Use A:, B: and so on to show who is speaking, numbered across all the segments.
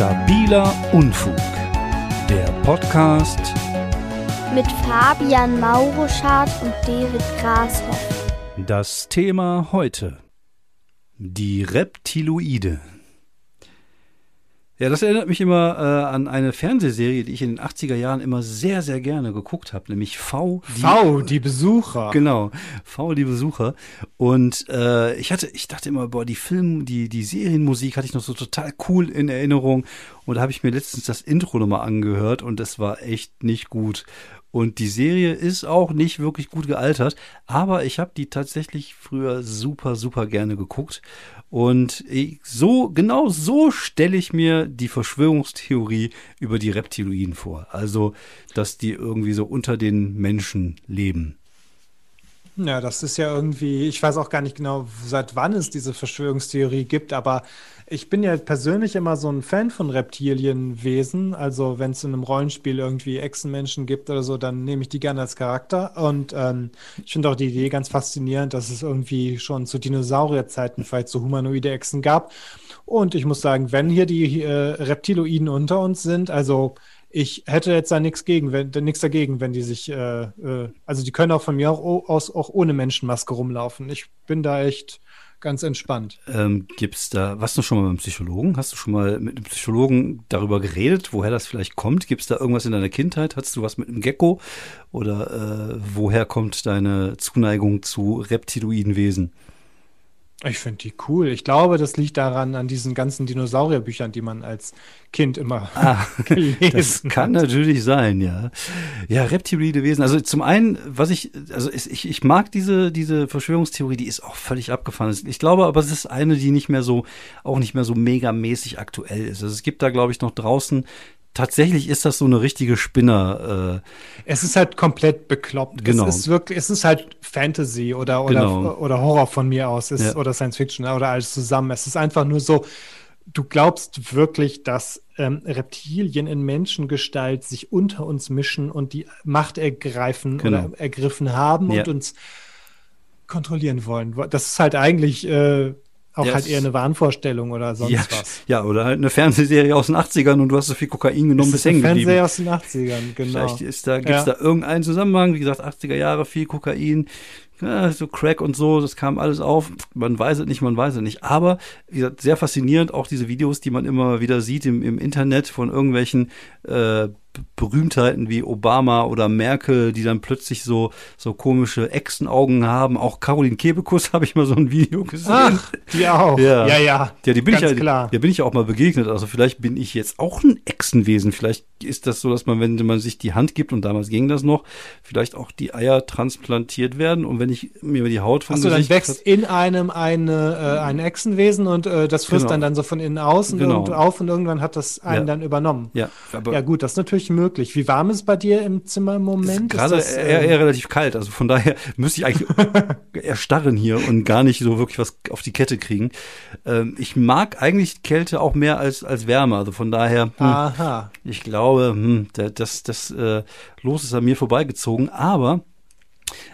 A: Stabiler Unfug. Der Podcast
B: mit Fabian Mauruschardt und David Grashoff.
A: Das Thema heute. Die Reptiloide. Ja, das erinnert mich immer äh, an eine Fernsehserie, die ich in den 80er Jahren immer sehr, sehr gerne geguckt habe, nämlich V.
C: Die, v, die Besucher.
A: Genau, V, die Besucher. Und äh, ich hatte, ich dachte immer, boah, die Film, die, die Serienmusik hatte ich noch so total cool in Erinnerung. Und da habe ich mir letztens das Intro nochmal angehört und das war echt nicht gut. Und die Serie ist auch nicht wirklich gut gealtert, aber ich habe die tatsächlich früher super, super gerne geguckt. Und so, genau so stelle ich mir die Verschwörungstheorie über die Reptiloiden vor. Also, dass die irgendwie so unter den Menschen leben.
C: Ja, das ist ja irgendwie, ich weiß auch gar nicht genau, seit wann es diese Verschwörungstheorie gibt, aber ich bin ja persönlich immer so ein Fan von Reptilienwesen. Also wenn es in einem Rollenspiel irgendwie Echsenmenschen gibt oder so, dann nehme ich die gerne als Charakter. Und ähm, ich finde auch die Idee ganz faszinierend, dass es irgendwie schon zu Dinosaurierzeiten vielleicht so humanoide Echsen gab. Und ich muss sagen, wenn hier die äh, Reptiloiden unter uns sind, also ich hätte jetzt da nichts gegen, wenn nichts dagegen, wenn die sich, äh, äh, also die können auch von mir auch, aus, auch ohne Menschenmaske rumlaufen. Ich bin da echt ganz entspannt.
A: Ähm, gibt's da, warst du schon mal einem Psychologen? Hast du schon mal mit einem Psychologen darüber geredet, woher das vielleicht kommt? Gibt es da irgendwas in deiner Kindheit? Hattest du was mit einem Gecko? Oder äh, woher kommt deine Zuneigung zu reptiloiden Wesen?
C: Ich finde die cool. Ich glaube, das liegt daran, an diesen ganzen Dinosaurierbüchern, die man als Kind immer ah, gelesen
A: Das kann hat. natürlich sein, ja. Ja, reptiloide Wesen. Also zum einen, was ich, also ich, ich mag diese, diese Verschwörungstheorie, die ist auch völlig abgefahren. Ich glaube aber, es ist eine, die nicht mehr so, auch nicht mehr so megamäßig aktuell ist. Also es gibt da, glaube ich, noch draußen tatsächlich ist das so eine richtige Spinner.
C: Äh es ist halt komplett bekloppt.
A: Genau.
C: Es ist wirklich, es ist halt Fantasy oder oder genau. oder Horror von mir aus, ist, ja. oder Science Fiction oder alles zusammen. Es ist einfach nur so. Du glaubst wirklich, dass ähm, Reptilien in Menschengestalt sich unter uns mischen und die Macht ergreifen genau. oder ergriffen haben ja. und uns kontrollieren wollen. Das ist halt eigentlich äh, auch ja, halt eher eine Wahnvorstellung oder sonst
A: ja,
C: was.
A: Ja, oder halt eine Fernsehserie aus den 80ern und du hast so viel Kokain genommen, bis hängen geblieben.
C: Fernsehserie aus den 80ern, genau.
A: Vielleicht ist da, gibt's ja. da irgendeinen Zusammenhang, wie gesagt, 80er Jahre, viel Kokain, ja, so Crack und so, das kam alles auf. Man weiß es nicht, man weiß es nicht. Aber, wie gesagt, sehr faszinierend, auch diese Videos, die man immer wieder sieht im, im Internet von irgendwelchen äh, Berühmtheiten wie Obama oder Merkel, die dann plötzlich so, so komische Echsenaugen haben. Auch Caroline Kebekus habe ich mal so ein Video gesehen. Ach,
C: die auch.
A: Ja, ja. Ja, ja die bin Ganz ich ja, klar. Der bin ich auch mal begegnet. Also vielleicht bin ich jetzt auch ein Echsenwesen. Vielleicht ist das so, dass man, wenn man sich die Hand gibt, und damals ging das noch, vielleicht auch die Eier transplantiert werden. Und wenn ich mir die Haut von
C: Achso, dann wächst in einem eine, äh, ein Echsenwesen und äh, das frisst genau. dann, dann so von innen außen genau. auf und irgendwann hat das einen ja. dann übernommen.
A: Ja,
C: aber ja gut, das ist natürlich natürlich möglich. Wie warm ist es bei dir im Zimmer im Moment?
A: Gerade eher, eher, ähm, relativ kalt. Also von daher müsste ich eigentlich erstarren hier und gar nicht so wirklich was auf die Kette kriegen. Ähm, ich mag eigentlich Kälte auch mehr als, als Wärme. Also von daher, hm,
C: Aha.
A: ich glaube, hm, das, das äh, Los ist an mir vorbeigezogen. Aber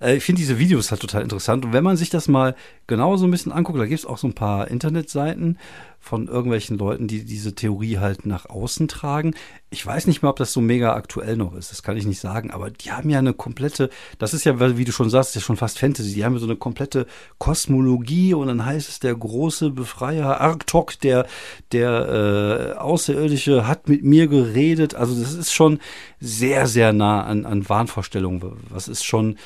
A: äh, ich finde diese Videos halt total interessant. Und wenn man sich das mal genau so ein bisschen anguckt, da gibt es auch so ein paar Internetseiten von irgendwelchen Leuten, die diese Theorie halt nach außen tragen. Ich weiß nicht mal, ob das so mega aktuell noch ist, das kann ich nicht sagen, aber die haben ja eine komplette, das ist ja, wie du schon sagst, ja schon fast Fantasy, die haben ja so eine komplette Kosmologie und dann heißt es, der große Befreier Arktok, der, der äh, Außerirdische hat mit mir geredet. Also das ist schon sehr, sehr nah an, an Wahnvorstellungen. Was ist schon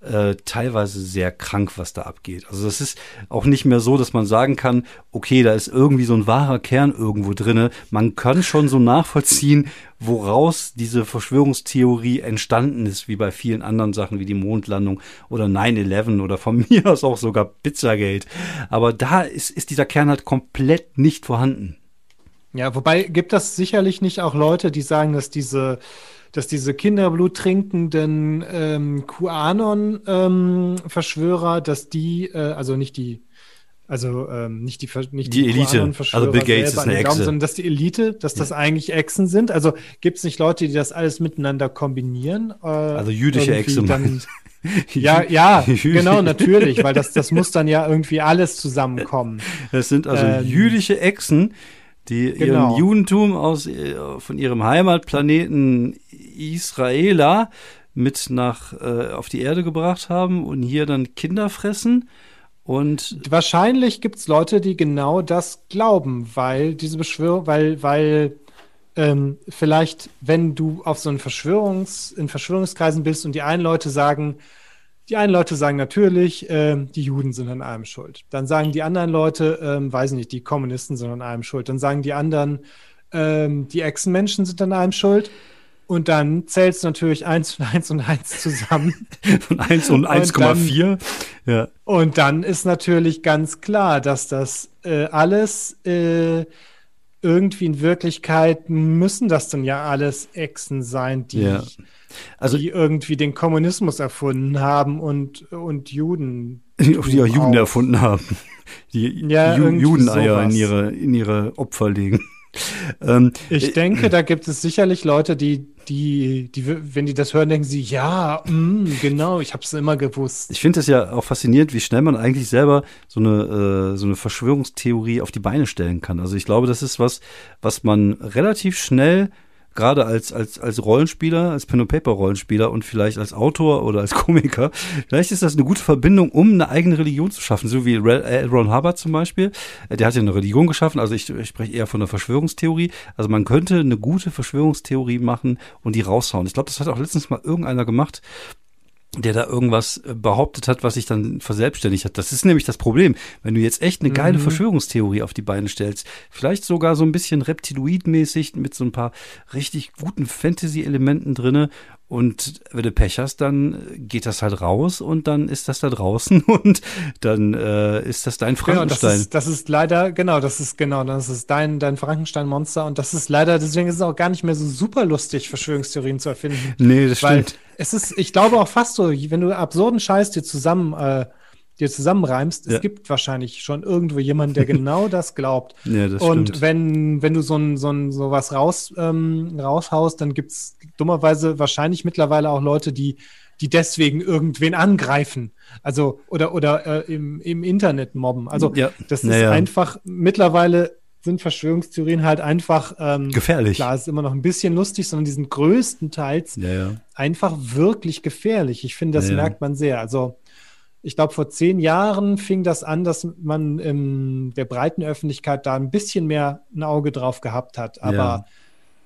A: äh, teilweise sehr krank, was da abgeht. Also das ist auch nicht mehr so, dass man sagen kann, okay, da ist irgendwie so ein wahrer Kern irgendwo drinne. Man kann schon so nachvollziehen, woraus diese Verschwörungstheorie entstanden ist, wie bei vielen anderen Sachen wie die Mondlandung oder 9-11 oder von mir aus auch sogar Pizzagate. Aber da ist, ist dieser Kern halt komplett nicht vorhanden.
C: Ja, wobei gibt das sicherlich nicht auch Leute, die sagen, dass diese dass diese Kinderblut trinkenden ähm, QAnon-Verschwörer, ähm, dass die, äh, also nicht die, also ähm, nicht die, nicht
A: die, die Elite, also Bill Gates ist eine Echse,
C: Glauben, sondern dass die Elite, dass das eigentlich Echsen sind. Also gibt es nicht Leute, die das alles miteinander kombinieren?
A: Äh, also jüdische Echse. Dann,
C: ja, ja, genau, natürlich, weil das, das muss dann ja irgendwie alles zusammenkommen.
A: Es sind also ähm, jüdische Echsen, die
C: Genau.
A: ihren Judentum aus, äh, von ihrem Heimatplaneten Israela mit nach äh, auf die Erde gebracht haben und hier dann Kinder fressen. Und
C: Wahrscheinlich gibt es Leute, die genau das glauben, weil diese Beschwörung, weil, weil ähm, vielleicht, wenn du auf so einen Verschwörungs, in Verschwörungskreisen bist und die einen Leute sagen, die einen Leute sagen natürlich, ähm, die Juden sind an allem schuld. Dann sagen die anderen Leute, ähm, weiß ich nicht, die Kommunisten sind an allem schuld. Dann sagen die anderen, ähm, die Echsenmenschen sind an allem schuld. Und dann zählst du natürlich eins und eins und eins zusammen.
A: von 1 und
C: Und dann-
A: 1,4. Ja.
C: Und dann ist natürlich ganz klar, dass das äh, alles äh, irgendwie in Wirklichkeit müssen das dann ja alles Echsen sein, die,
A: Ja. Also
C: die irgendwie den Kommunismus erfunden haben und, und Juden.
A: die auch Juden erfunden haben. Die
C: Ja,
A: Ju Judeneier in ihre, in ihre Opfer legen. Ähm,
C: Ich denke, da gibt es sicherlich Leute, die, die, die, wenn die das hören, denken sie, ja, mm, genau, ich habe es immer gewusst.
A: Ich finde es ja auch faszinierend, wie schnell man eigentlich selber so eine, äh, so eine Verschwörungstheorie auf die Beine stellen kann. Also ich glaube, das ist was, was man relativ schnell gerade als, als, als Rollenspieler, als Pen-and-Paper-Rollenspieler und vielleicht als Autor oder als Komiker, vielleicht ist das eine gute Verbindung, um eine eigene Religion zu schaffen, so wie äh, Ron Hubbard zum Beispiel. Äh, Der hat ja eine Religion geschaffen, also ich, ich spreche eher von einer Verschwörungstheorie. Also man könnte eine gute Verschwörungstheorie machen und die raushauen. Ich glaube, das hat auch letztens mal irgendeiner gemacht, der da irgendwas äh, behauptet hat, was sich dann verselbstständigt hat. Das ist nämlich das Problem. Wenn du jetzt echt eine geile
C: Mhm.
A: Verschwörungstheorie auf die Beine stellst, vielleicht sogar so ein bisschen Reptiloid-mäßig mit so ein paar richtig guten Fantasy-Elementen drinne und wenn du Pech hast, dann geht das halt raus und dann ist das da draußen und dann äh, ist das dein
C: Genau, das
A: Frankenstein.
C: ist, das ist leider, genau, das ist genau, das ist dein, dein Frankenstein-Monster und das ist leider, deswegen ist es auch gar nicht mehr so super lustig, Verschwörungstheorien zu erfinden.
A: nee, das
C: Weil
A: stimmt.
C: es ist, ich glaube auch fast so, wenn du absurden Scheiß dir zusammen, äh, dir zusammenreimst,
A: Ja.
C: es gibt wahrscheinlich schon irgendwo jemanden, der genau das glaubt.
A: Ja, das
C: Und
A: stimmt.
C: wenn, wenn du so ein, so ein, sowas raus, ähm, raushaust, dann gibt's dummerweise wahrscheinlich mittlerweile auch Leute, die, die deswegen irgendwen angreifen. Also, oder, oder äh, im, im Internet mobben. Also,
A: Ja.
C: das ist
A: Naja.
C: einfach, mittlerweile sind Verschwörungstheorien halt einfach, ähm,
A: Gefährlich.
C: klar, es ist immer noch ein bisschen lustig, sondern die sind größtenteils
A: Ja, ja.
C: einfach wirklich gefährlich. Ich finde, das
A: ja.
C: merkt man sehr. Also ich glaube, vor zehn Jahren fing das an, dass man in der breiten Öffentlichkeit da ein bisschen mehr ein Auge drauf gehabt hat. Aber
A: Ja.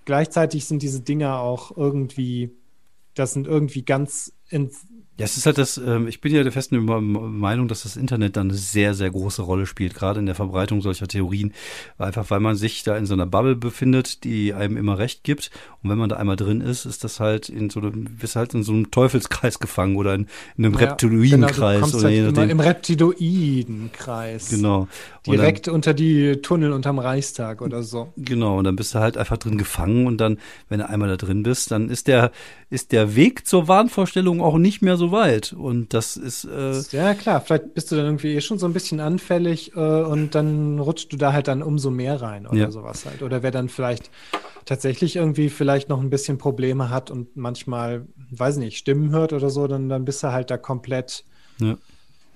C: gleichzeitig sind diese Dinger auch irgendwie, das sind irgendwie ganz
A: Ja, es ist halt das, ähm, ich bin ja der festen Meinung, dass das Internet dann eine sehr, sehr große Rolle spielt, gerade in der Verbreitung solcher Theorien. Einfach weil man sich da in so einer Bubble befindet, die einem immer recht gibt. Und wenn man da einmal drin ist, ist das halt in so einem, bist halt in so einem Teufelskreis gefangen oder in, in einem
C: Ja,
A: Reptiloidenkreis
C: genau, du kommst
A: oder
C: halt immer im Reptiloidenkreis.
A: Genau. Und dann-
C: Direkt unter die Tunnel unterm Reichstag oder so.
A: Genau, und dann bist du halt einfach drin gefangen und dann, wenn du einmal da drin bist, dann ist der, ist der Weg zur Wahnvorstellung auch nicht mehr so weit. Und das ist, äh,
C: Ja, klar, vielleicht bist du dann irgendwie eh schon so ein bisschen anfällig äh, und dann rutscht du da halt dann umso mehr rein oder
A: Ja.
C: sowas halt. Oder wer dann vielleicht tatsächlich irgendwie vielleicht noch ein bisschen Probleme hat und manchmal, weiß nicht, Stimmen hört oder so, dann, dann bist du halt da komplett
A: ja.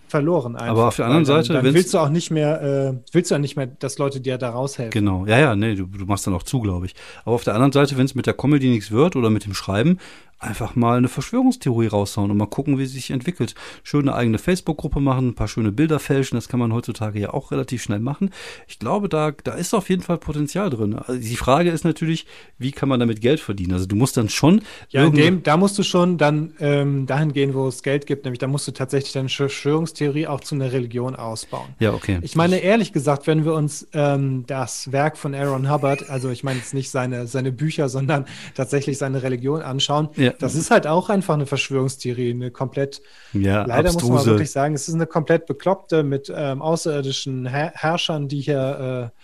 C: Verloren einfach.
A: Aber auf der anderen
C: dann,
A: Seite,
C: dann willst du auch nicht mehr, äh, willst du ja nicht mehr, dass Leute dir da raushelfen.
A: Genau, ja, ja, nee, du, du machst dann auch zu, glaube ich. Aber auf der anderen Seite, wenn es mit der Comedy nichts wird oder mit dem Schreiben, einfach mal eine Verschwörungstheorie raushauen und mal gucken, wie sie sich entwickelt. Schöne eigene Facebook-Gruppe machen, ein paar schöne Bilder fälschen, das kann man heutzutage ja auch relativ schnell machen. Ich glaube, da, da ist auf jeden Fall Potenzial drin. Also die Frage ist natürlich, wie kann man damit Geld verdienen? Also du musst dann schon
C: Ja, in dem, da musst du schon dann ähm, dahin gehen, wo es Geld gibt, nämlich da musst du tatsächlich deine Verschwörungstheorie auch zu einer Religion ausbauen.
A: Ja, okay.
C: Ich meine, ehrlich gesagt, wenn wir uns ähm, das Werk von Aaron Hubbard, also ich meine jetzt nicht seine, seine Bücher, sondern tatsächlich seine Religion anschauen,
A: Ja.
C: das ist halt auch einfach eine Verschwörungstheorie, eine komplett,
A: ja,
C: leider muss man
A: abstruse.
C: wirklich sagen, es ist eine komplett bekloppte mit ähm, außerirdischen Her Herrschern, die hier äh,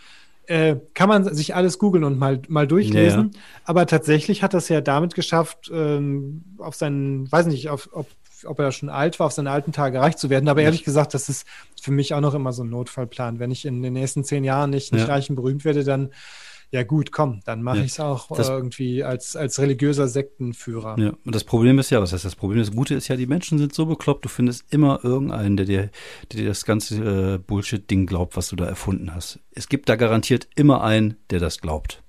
C: äh, kann man sich alles googeln und mal, mal durchlesen. Aber tatsächlich hat das ja damit geschafft, ähm, auf seinen, weiß nicht, auf, ob, ob er schon alt war, auf seine alten Tage reich zu werden. Aber
A: Ja.
C: ehrlich gesagt, das ist für mich auch noch immer so ein Notfallplan. Wenn ich in den nächsten zehn Jahren nicht, nicht reich und berühmt werde, dann ja gut, komm, dann mache
A: Ja.
C: ich es auch
A: Das-
C: äh, irgendwie als, als religiöser Sektenführer.
A: Ja, und das Problem ist ja, was heißt das Problem? Das Gute ist ja, die Menschen sind so bekloppt, du findest immer irgendeinen, der dir, der dir das ganze äh, Bullshit-Ding glaubt, was du da erfunden hast. Es gibt da garantiert immer einen, der das glaubt.